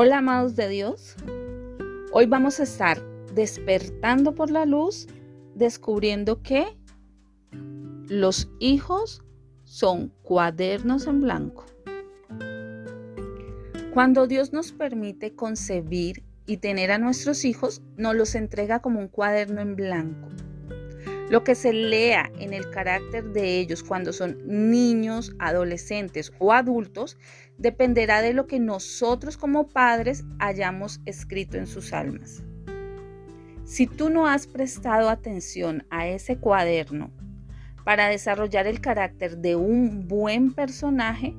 Hola amados de Dios, hoy vamos a estar despertando por la luz, descubriendo que los hijos son cuadernos en blanco. Cuando Dios nos permite concebir y tener a nuestros hijos, nos los entrega como un cuaderno en blanco. Lo que se lea en el carácter de ellos cuando son niños, adolescentes o adultos dependerá de lo que nosotros como padres hayamos escrito en sus almas. Si tú no has prestado atención a ese cuaderno para desarrollar el carácter de un buen personaje,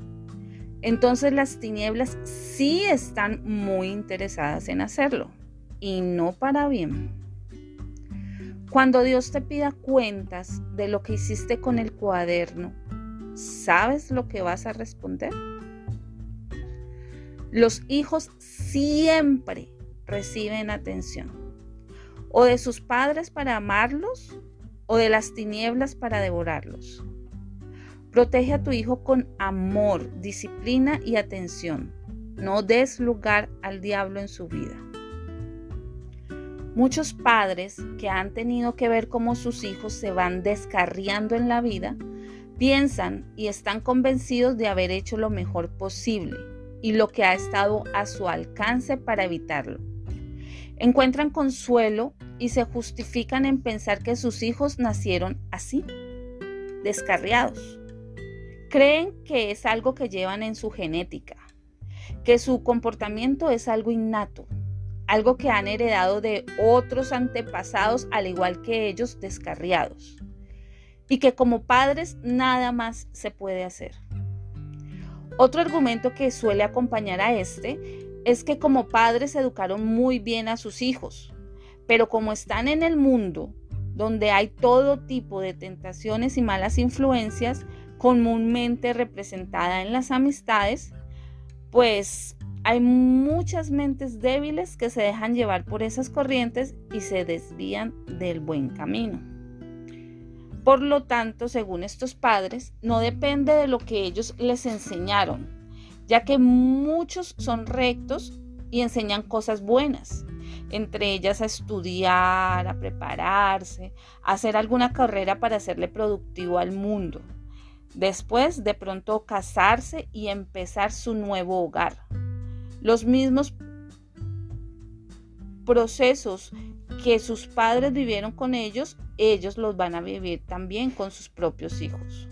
entonces las tinieblas sí están muy interesadas en hacerlo y no para bien. Cuando Dios te pida cuentas de lo que hiciste con el cuaderno, ¿sabes lo que vas a responder? Los hijos siempre reciben atención, o de sus padres para amarlos, o de las tinieblas para devorarlos. Protege a tu hijo con amor, disciplina y atención. No des lugar al diablo en su vida. Muchos padres que han tenido que ver cómo sus hijos se van descarriando en la vida, piensan y están convencidos de haber hecho lo mejor posible y lo que ha estado a su alcance para evitarlo. Encuentran consuelo y se justifican en pensar que sus hijos nacieron así, descarriados. Creen que es algo que llevan en su genética, que su comportamiento es algo innato algo que han heredado de otros antepasados al igual que ellos descarriados, y que como padres nada más se puede hacer. Otro argumento que suele acompañar a este es que como padres educaron muy bien a sus hijos, pero como están en el mundo donde hay todo tipo de tentaciones y malas influencias comúnmente representada en las amistades, pues hay muchas mentes débiles que se dejan llevar por esas corrientes y se desvían del buen camino. Por lo tanto, según estos padres, no depende de lo que ellos les enseñaron, ya que muchos son rectos y enseñan cosas buenas, entre ellas a estudiar, a prepararse, a hacer alguna carrera para hacerle productivo al mundo. Después, de pronto, casarse y empezar su nuevo hogar los mismos procesos que sus padres vivieron con ellos, ellos los van a vivir también con sus propios hijos.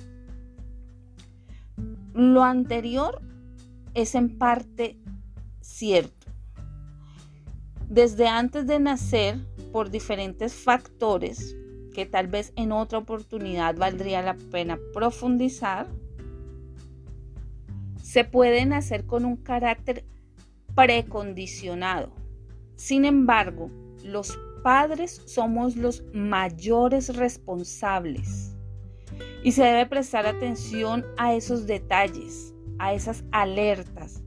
Lo anterior es en parte cierto. Desde antes de nacer, por diferentes factores que tal vez en otra oportunidad valdría la pena profundizar, se puede nacer con un carácter precondicionado. Sin embargo, los padres somos los mayores responsables y se debe prestar atención a esos detalles, a esas alertas,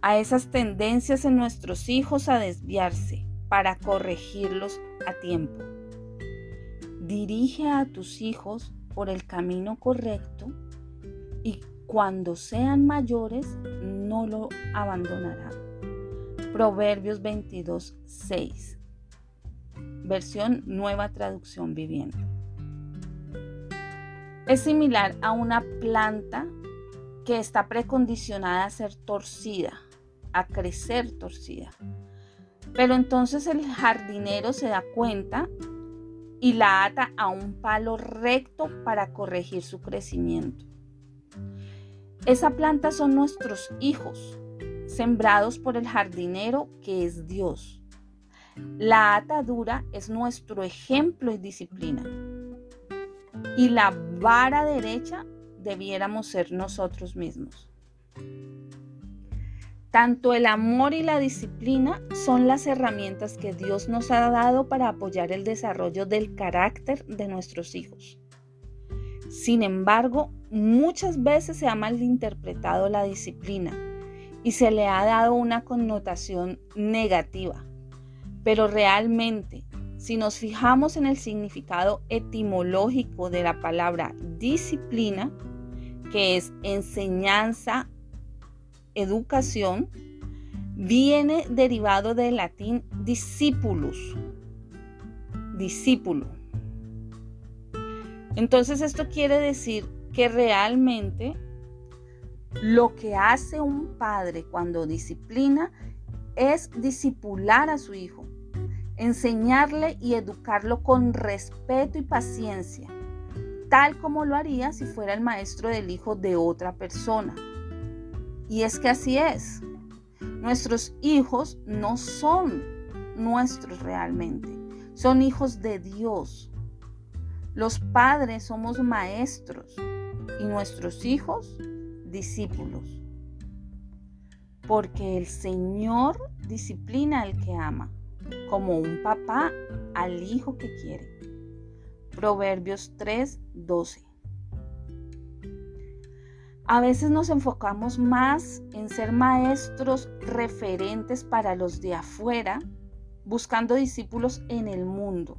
a esas tendencias en nuestros hijos a desviarse para corregirlos a tiempo. Dirige a tus hijos por el camino correcto y cuando sean mayores no lo abandonarán. Proverbios 22, 6. Versión Nueva Traducción Viviente. Es similar a una planta que está precondicionada a ser torcida, a crecer torcida. Pero entonces el jardinero se da cuenta y la ata a un palo recto para corregir su crecimiento. Esa planta son nuestros hijos, sembrados por el jardinero que es Dios. La atadura es nuestro ejemplo y disciplina. Y la vara derecha debiéramos ser nosotros mismos. Tanto el amor y la disciplina son las herramientas que Dios nos ha dado para apoyar el desarrollo del carácter de nuestros hijos. Sin embargo, muchas veces se ha malinterpretado la disciplina y se le ha dado una connotación negativa. Pero realmente, si nos fijamos en el significado etimológico de la palabra disciplina, que es enseñanza, educación, viene derivado del latín discipulus, discípulo. Entonces esto quiere decir que realmente lo que hace un padre cuando disciplina es discipular a su hijo, enseñarle y educarlo con respeto y paciencia, tal como lo haría si fuera el maestro del hijo de otra persona. Y es que así es. Nuestros hijos no son nuestros realmente, son hijos de Dios. Los padres somos maestros y nuestros hijos discípulos. Porque el Señor disciplina al que ama, como un papá al hijo que quiere. Proverbios 3, 12. A veces nos enfocamos más en ser maestros referentes para los de afuera, buscando discípulos en el mundo.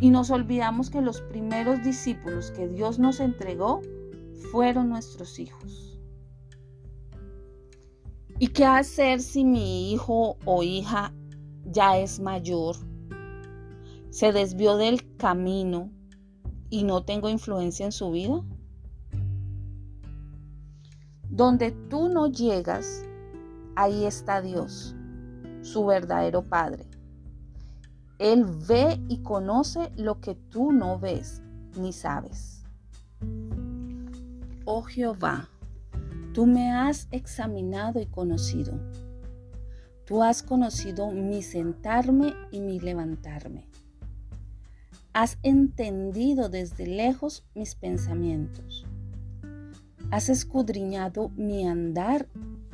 Y nos olvidamos que los primeros discípulos que Dios nos entregó fueron nuestros hijos. ¿Y qué hacer si mi hijo o hija ya es mayor? ¿Se desvió del camino y no tengo influencia en su vida? Donde tú no llegas, ahí está Dios, su verdadero Padre. Él ve y conoce lo que tú no ves ni sabes. Oh Jehová, tú me has examinado y conocido. Tú has conocido mi sentarme y mi levantarme. Has entendido desde lejos mis pensamientos. Has escudriñado mi andar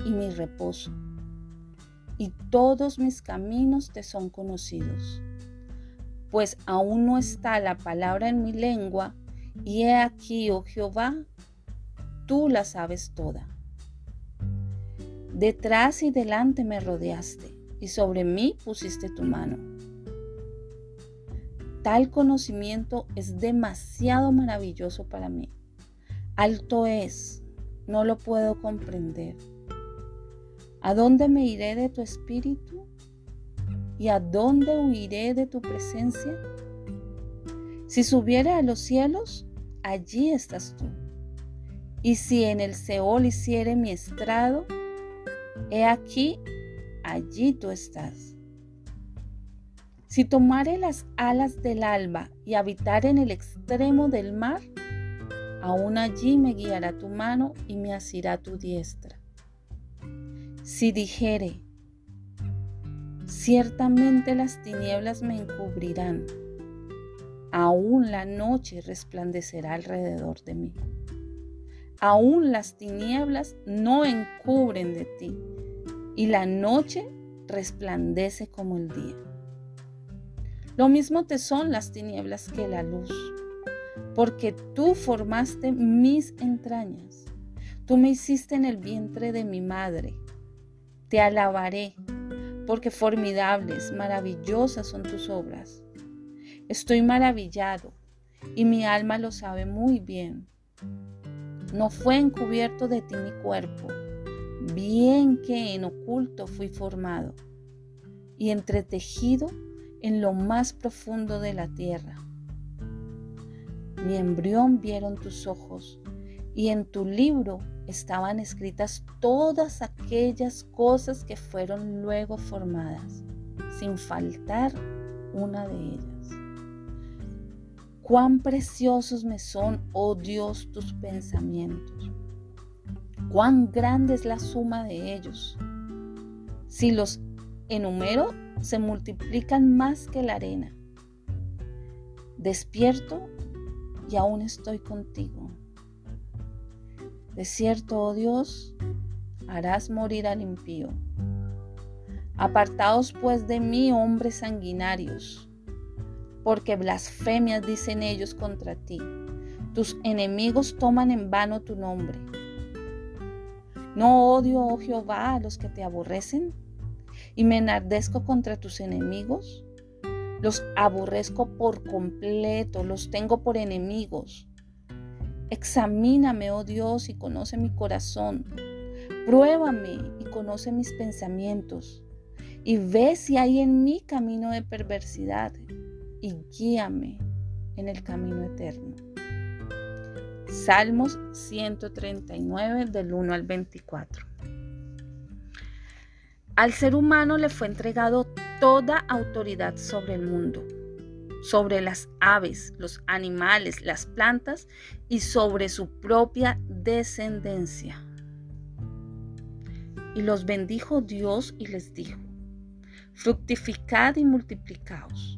y mi reposo, y todos mis caminos te son conocidos. Pues aún no está la palabra en mi lengua, y he aquí, oh Jehová, tú la sabes toda. Detrás y delante me rodeaste, y sobre mí pusiste tu mano. Tal conocimiento es demasiado maravilloso para mí alto es, no lo puedo comprender. ¿A dónde me iré de tu espíritu? ¿Y a dónde huiré de tu presencia? Si subiera a los cielos, allí estás tú. Y si en el Seol hiciere mi estrado, he aquí, allí tú estás. Si tomare las alas del alba y habitar en el extremo del mar, aún allí me guiará tu mano y me asirá tu diestra. Si dijere, ciertamente las tinieblas me encubrirán, aún la noche resplandecerá alrededor de mí. Aún las tinieblas no encubren de ti, y la noche resplandece como el día. Lo mismo te son las tinieblas que la luz porque tú formaste mis entrañas. Tú me hiciste en el vientre de mi madre. Te alabaré, porque formidables, maravillosas son tus obras. Estoy maravillado, y mi alma lo sabe muy bien. No fue encubierto de ti mi cuerpo, bien que en oculto fui formado y entretejido en lo más profundo de la tierra mi embrión vieron tus ojos, y en tu libro estaban escritas todas aquellas cosas que fueron luego formadas, sin faltar una de ellas. Cuán preciosos me son, oh Dios, tus pensamientos. Cuán grande es la suma de ellos. Si los enumero, se multiplican más que la arena. Despierto y aún estoy contigo. De cierto, oh Dios, harás morir al impío. Apartaos pues de mí, hombres sanguinarios, porque blasfemias dicen ellos contra ti. Tus enemigos toman en vano tu nombre. ¿No odio, oh Jehová, a los que te aborrecen? ¿Y me enardezco contra tus enemigos? Los aborrezco por completo, los tengo por enemigos. Examíname, oh Dios, y conoce mi corazón. Pruébame y conoce mis pensamientos y ve si hay en mí camino de perversidad y guíame en el camino eterno. Salmos 139 del 1 al 24. Al ser humano le fue entregado toda autoridad sobre el mundo, sobre las aves, los animales, las plantas y sobre su propia descendencia. Y los bendijo Dios y les dijo, fructificad y multiplicaos,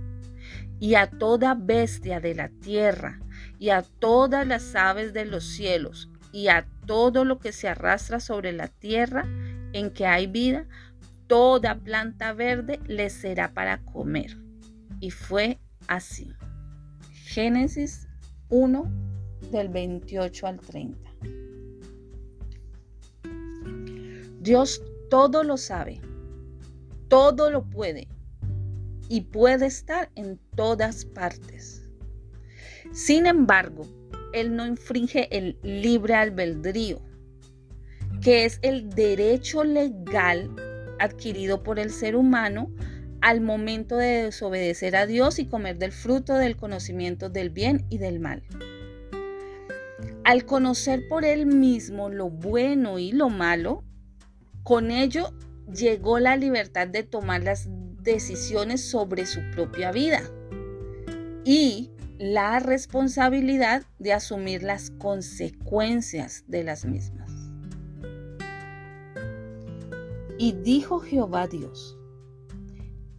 Y a toda bestia de la tierra, y a todas las aves de los cielos, y a todo lo que se arrastra sobre la tierra en que hay vida, toda planta verde les será para comer. Y fue así. Génesis 1 del 28 al 30. Dios todo lo sabe, todo lo puede y puede estar en todas partes. Sin embargo, él no infringe el libre albedrío, que es el derecho legal adquirido por el ser humano al momento de desobedecer a Dios y comer del fruto del conocimiento del bien y del mal. Al conocer por él mismo lo bueno y lo malo, con ello llegó la libertad de tomar las decisiones sobre su propia vida y la responsabilidad de asumir las consecuencias de las mismas. Y dijo Jehová Dios,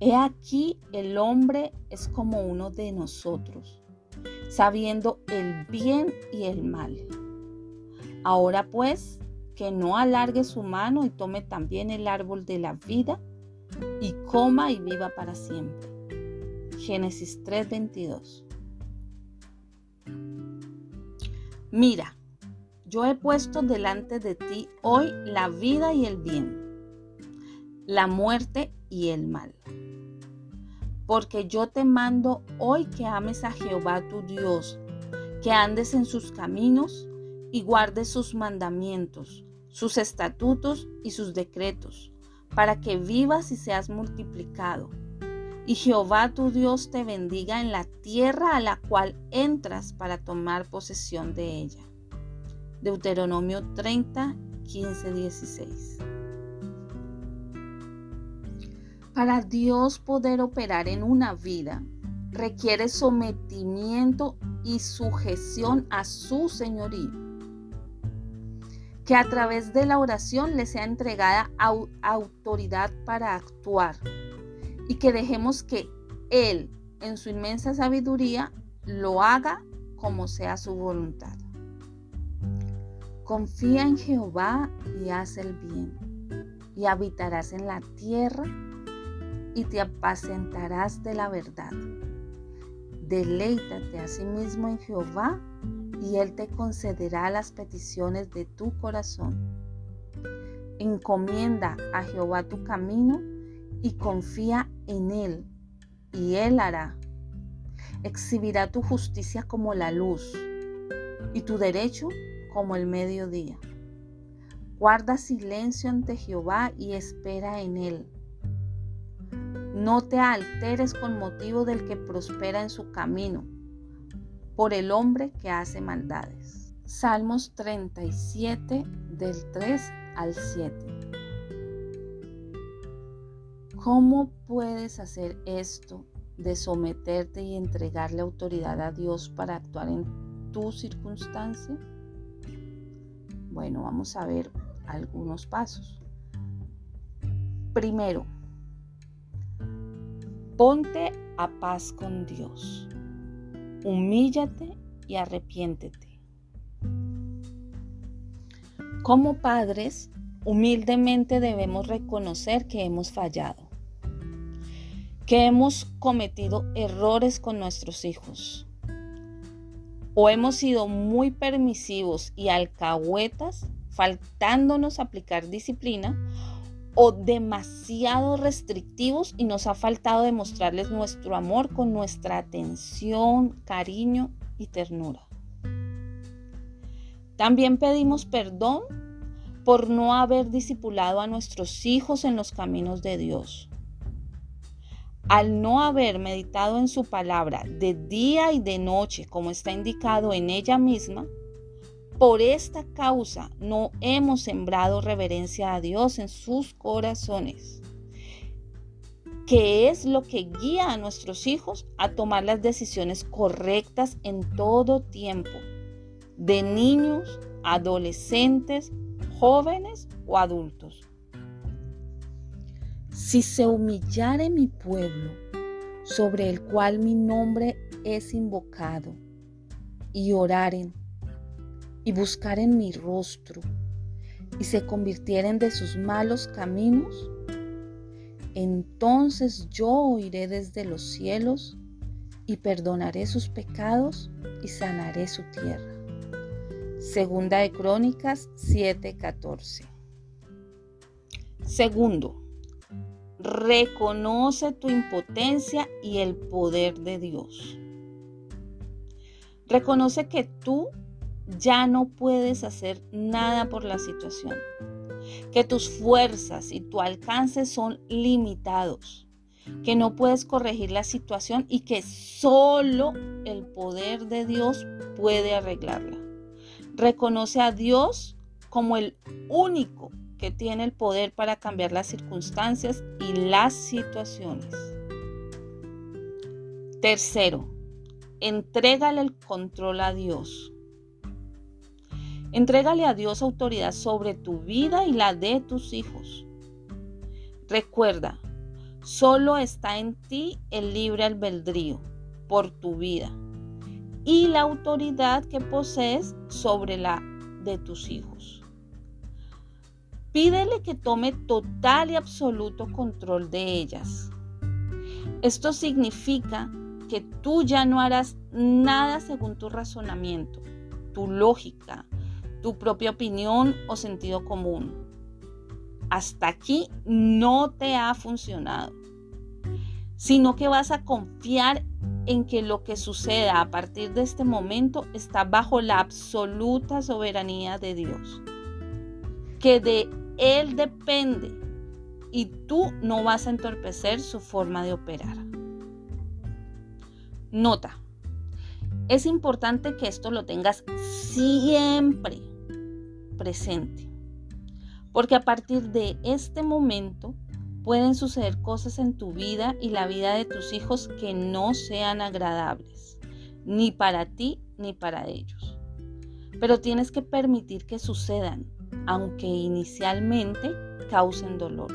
He aquí el hombre es como uno de nosotros, sabiendo el bien y el mal. Ahora pues, que no alargue su mano y tome también el árbol de la vida y coma y viva para siempre. Génesis 3:22 Mira, yo he puesto delante de ti hoy la vida y el bien, la muerte y el mal. Porque yo te mando hoy que ames a Jehová tu Dios, que andes en sus caminos y guardes sus mandamientos, sus estatutos y sus decretos, para que vivas y seas multiplicado y Jehová tu Dios te bendiga en la tierra a la cual entras para tomar posesión de ella. Deuteronomio 30, 15, 16. Para Dios poder operar en una vida requiere sometimiento y sujeción a su señorío. Que a través de la oración le sea entregada autoridad para actuar y que dejemos que Él, en su inmensa sabiduría, lo haga como sea su voluntad. Confía en Jehová y haz el bien, y habitarás en la tierra y te apacentarás de la verdad. Deleítate a sí mismo en Jehová y Él te concederá las peticiones de tu corazón. Encomienda a Jehová tu camino y confía en Él, y Él hará. Exhibirá tu justicia como la luz y tu derecho como el mediodía. Guarda silencio ante Jehová y espera en Él. No te alteres con motivo del que prospera en su camino, por el hombre que hace maldades. Salmos 37 del 3 al 7. ¿Cómo puedes hacer esto de someterte y entregarle autoridad a Dios para actuar en tu circunstancia? Bueno, vamos a ver algunos pasos. Primero, ponte a paz con Dios. Humíllate y arrepiéntete. Como padres, humildemente debemos reconocer que hemos fallado, que hemos cometido errores con nuestros hijos o hemos sido muy permisivos y alcahuetas, faltándonos aplicar disciplina o demasiado restrictivos y nos ha faltado demostrarles nuestro amor con nuestra atención, cariño y ternura. También pedimos perdón por no haber discipulado a nuestros hijos en los caminos de Dios. Al no haber meditado en su palabra de día y de noche, como está indicado en ella misma, por esta causa no hemos sembrado reverencia a Dios en sus corazones, que es lo que guía a nuestros hijos a tomar las decisiones correctas en todo tiempo, de niños, adolescentes, jóvenes o adultos. Si se humillare mi pueblo, sobre el cual mi nombre es invocado, y oraren y buscaren mi rostro y se convirtieren de sus malos caminos, entonces yo oiré desde los cielos y perdonaré sus pecados y sanaré su tierra. Segunda de Crónicas 7:14. Segundo, reconoce tu impotencia y el poder de Dios. Reconoce que tú ya no puedes hacer nada por la situación, que tus fuerzas y tu alcance son limitados, que no puedes corregir la situación y que solo el poder de Dios puede arreglarla. Reconoce a Dios como el único que tiene el poder para cambiar las circunstancias y las situaciones. Tercero, entrégale el control a Dios. Entrégale a Dios autoridad sobre tu vida y la de tus hijos. Recuerda, solo está en ti el libre albedrío por tu vida y la autoridad que posees sobre la de tus hijos. Pídele que tome total y absoluto control de ellas. Esto significa que tú ya no harás nada según tu razonamiento, tu lógica, tu propia opinión o sentido común. Hasta aquí no te ha funcionado, sino que vas a confiar en que lo que suceda a partir de este momento está bajo la absoluta soberanía de Dios, que de Él depende y tú no vas a entorpecer su forma de operar. Nota, es importante que esto lo tengas siempre presente. Porque a partir de este momento pueden suceder cosas en tu vida y la vida de tus hijos que no sean agradables, ni para ti ni para ellos. Pero tienes que permitir que sucedan, aunque inicialmente causen dolor.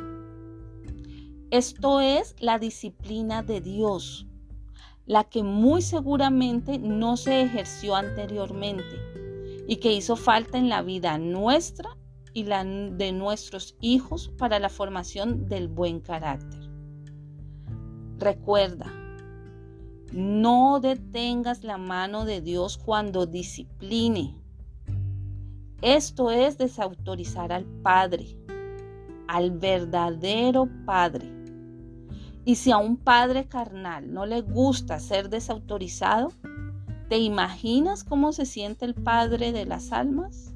Esto es la disciplina de Dios, la que muy seguramente no se ejerció anteriormente y que hizo falta en la vida nuestra y la de nuestros hijos para la formación del buen carácter. Recuerda, no detengas la mano de Dios cuando discipline. Esto es desautorizar al Padre, al verdadero Padre. Y si a un padre carnal no le gusta ser desautorizado, ¿Te imaginas cómo se siente el Padre de las almas?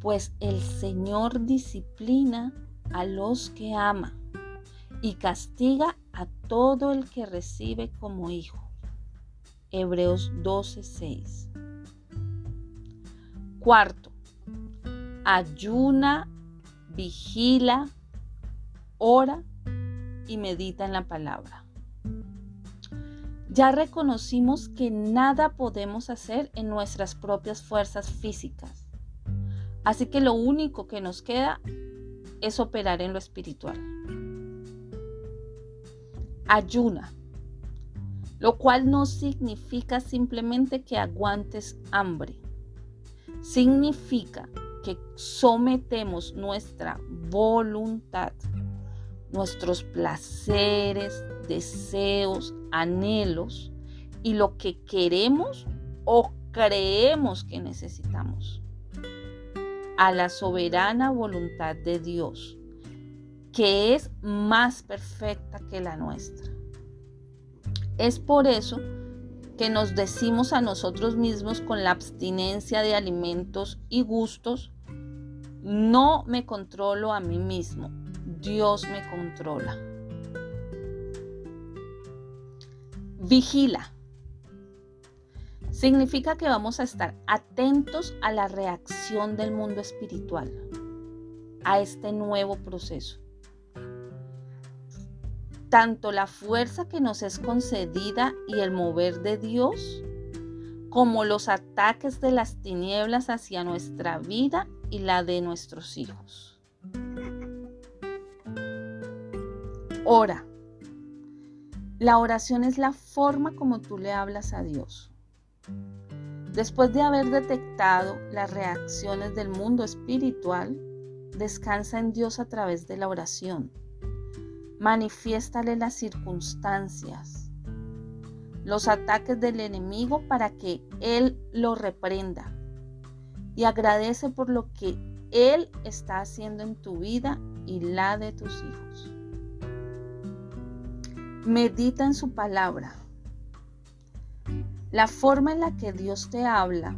Pues el Señor disciplina a los que ama y castiga a todo el que recibe como hijo. Hebreos 12:6. Cuarto, ayuna, vigila, ora y medita en la palabra. Ya reconocimos que nada podemos hacer en nuestras propias fuerzas físicas. Así que lo único que nos queda es operar en lo espiritual. Ayuna, lo cual no significa simplemente que aguantes hambre. Significa que sometemos nuestra voluntad, nuestros placeres, deseos, anhelos y lo que queremos o creemos que necesitamos a la soberana voluntad de Dios, que es más perfecta que la nuestra. Es por eso que nos decimos a nosotros mismos con la abstinencia de alimentos y gustos, no me controlo a mí mismo, Dios me controla. Vigila. Significa que vamos a estar atentos a la reacción del mundo espiritual, a este nuevo proceso. Tanto la fuerza que nos es concedida y el mover de Dios, como los ataques de las tinieblas hacia nuestra vida y la de nuestros hijos. Ora. La oración es la forma como tú le hablas a Dios. Después de haber detectado las reacciones del mundo espiritual, descansa en Dios a través de la oración. Manifiéstale las circunstancias, los ataques del enemigo para que Él lo reprenda y agradece por lo que Él está haciendo en tu vida y la de tus hijos. Medita en su palabra. La forma en la que Dios te habla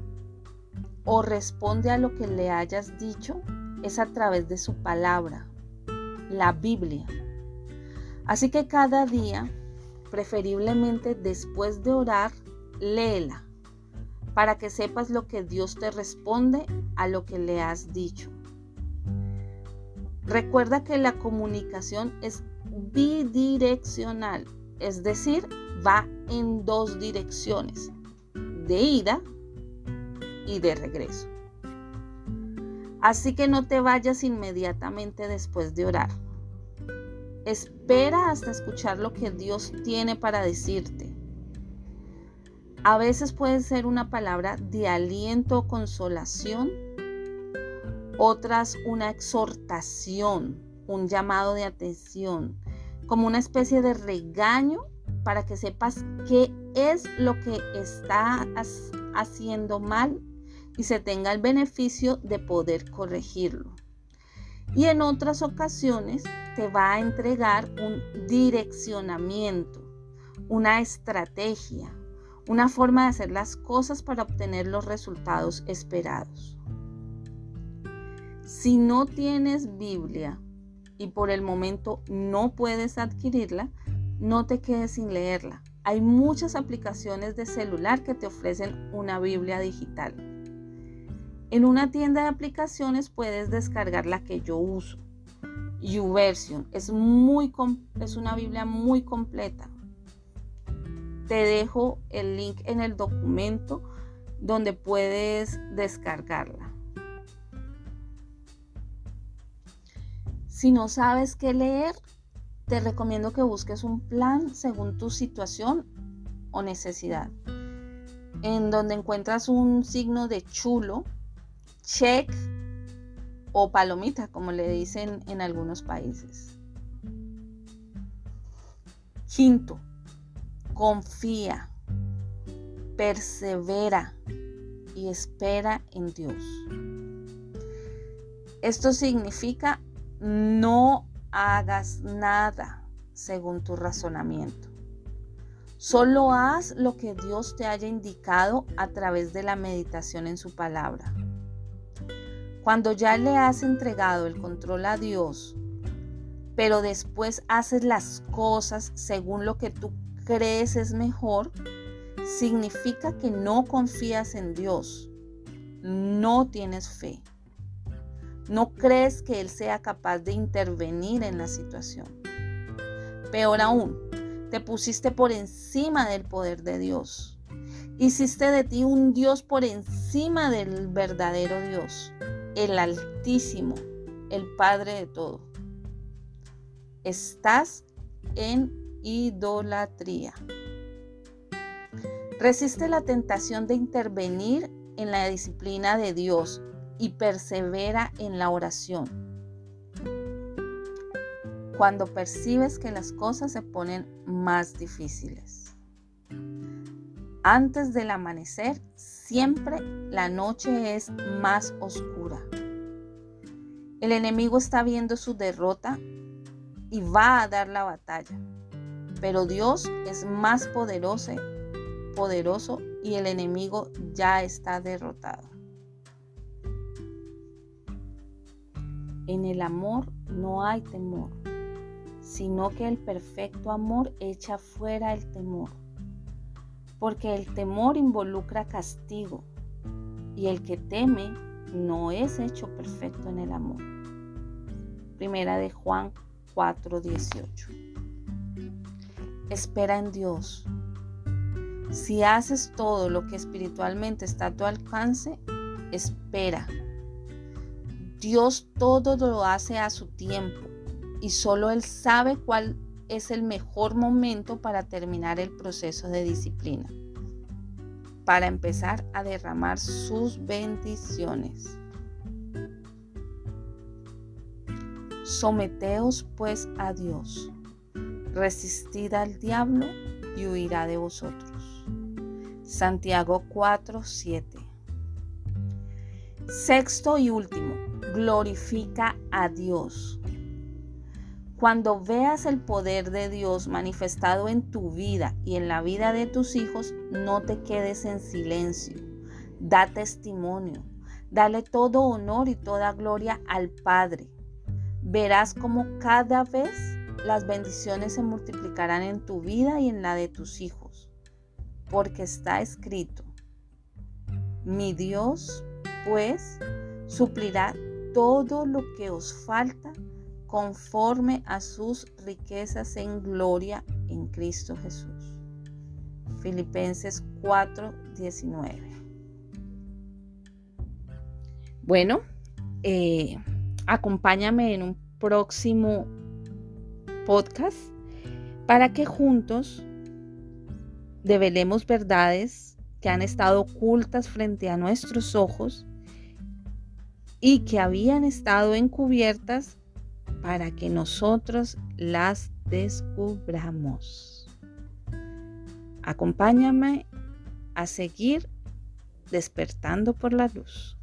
o responde a lo que le hayas dicho es a través de su palabra, la Biblia. Así que cada día, preferiblemente después de orar, léela para que sepas lo que Dios te responde a lo que le has dicho. Recuerda que la comunicación es bidireccional, es decir, va en dos direcciones, de ida y de regreso. Así que no te vayas inmediatamente después de orar. Espera hasta escuchar lo que Dios tiene para decirte. A veces puede ser una palabra de aliento o consolación, otras una exhortación, un llamado de atención, como una especie de regaño para que sepas qué es lo que estás haciendo mal y se tenga el beneficio de poder corregirlo. Y en otras ocasiones te va a entregar un direccionamiento, una estrategia, una forma de hacer las cosas para obtener los resultados esperados. Si no tienes Biblia y por el momento no puedes adquirirla, no te quedes sin leerla. Hay muchas aplicaciones de celular que te ofrecen una Biblia digital. En una tienda de aplicaciones puedes descargar la que yo uso. YouVersion es, muy, es una Biblia muy completa. Te dejo el link en el documento donde puedes descargarla. Si no sabes qué leer, te recomiendo que busques un plan según tu situación o necesidad, en donde encuentras un signo de chulo, check o palomita, como le dicen en algunos países. Quinto, confía, persevera y espera en Dios. Esto significa no hagas nada según tu razonamiento. Solo haz lo que Dios te haya indicado a través de la meditación en su palabra. Cuando ya le has entregado el control a Dios, pero después haces las cosas según lo que tú crees es mejor, significa que no confías en Dios, no tienes fe. No crees que Él sea capaz de intervenir en la situación. Peor aún, te pusiste por encima del poder de Dios. Hiciste de ti un Dios por encima del verdadero Dios, el Altísimo, el Padre de todo. Estás en idolatría. Resiste la tentación de intervenir en la disciplina de Dios y persevera en la oración. Cuando percibes que las cosas se ponen más difíciles. Antes del amanecer, siempre la noche es más oscura. El enemigo está viendo su derrota y va a dar la batalla. Pero Dios es más poderoso, poderoso y el enemigo ya está derrotado. En el amor no hay temor, sino que el perfecto amor echa fuera el temor, porque el temor involucra castigo y el que teme no es hecho perfecto en el amor. Primera de Juan 4:18. Espera en Dios. Si haces todo lo que espiritualmente está a tu alcance, espera. Dios todo lo hace a su tiempo y solo Él sabe cuál es el mejor momento para terminar el proceso de disciplina, para empezar a derramar sus bendiciones. Someteos pues a Dios, resistid al diablo y huirá de vosotros. Santiago 4, 7. Sexto y último, glorifica a Dios. Cuando veas el poder de Dios manifestado en tu vida y en la vida de tus hijos, no te quedes en silencio. Da testimonio. Dale todo honor y toda gloria al Padre verás como cada vez las bendiciones se multiplicarán en tu vida y en la de tus hijos, porque está escrito, mi Dios pues suplirá todo lo que os falta conforme a sus riquezas en gloria en Cristo Jesús. Filipenses 4:19. Bueno, eh, acompáñame en un próximo podcast para que juntos develemos verdades que han estado ocultas frente a nuestros ojos y que habían estado encubiertas para que nosotros las descubramos. Acompáñame a seguir despertando por la luz.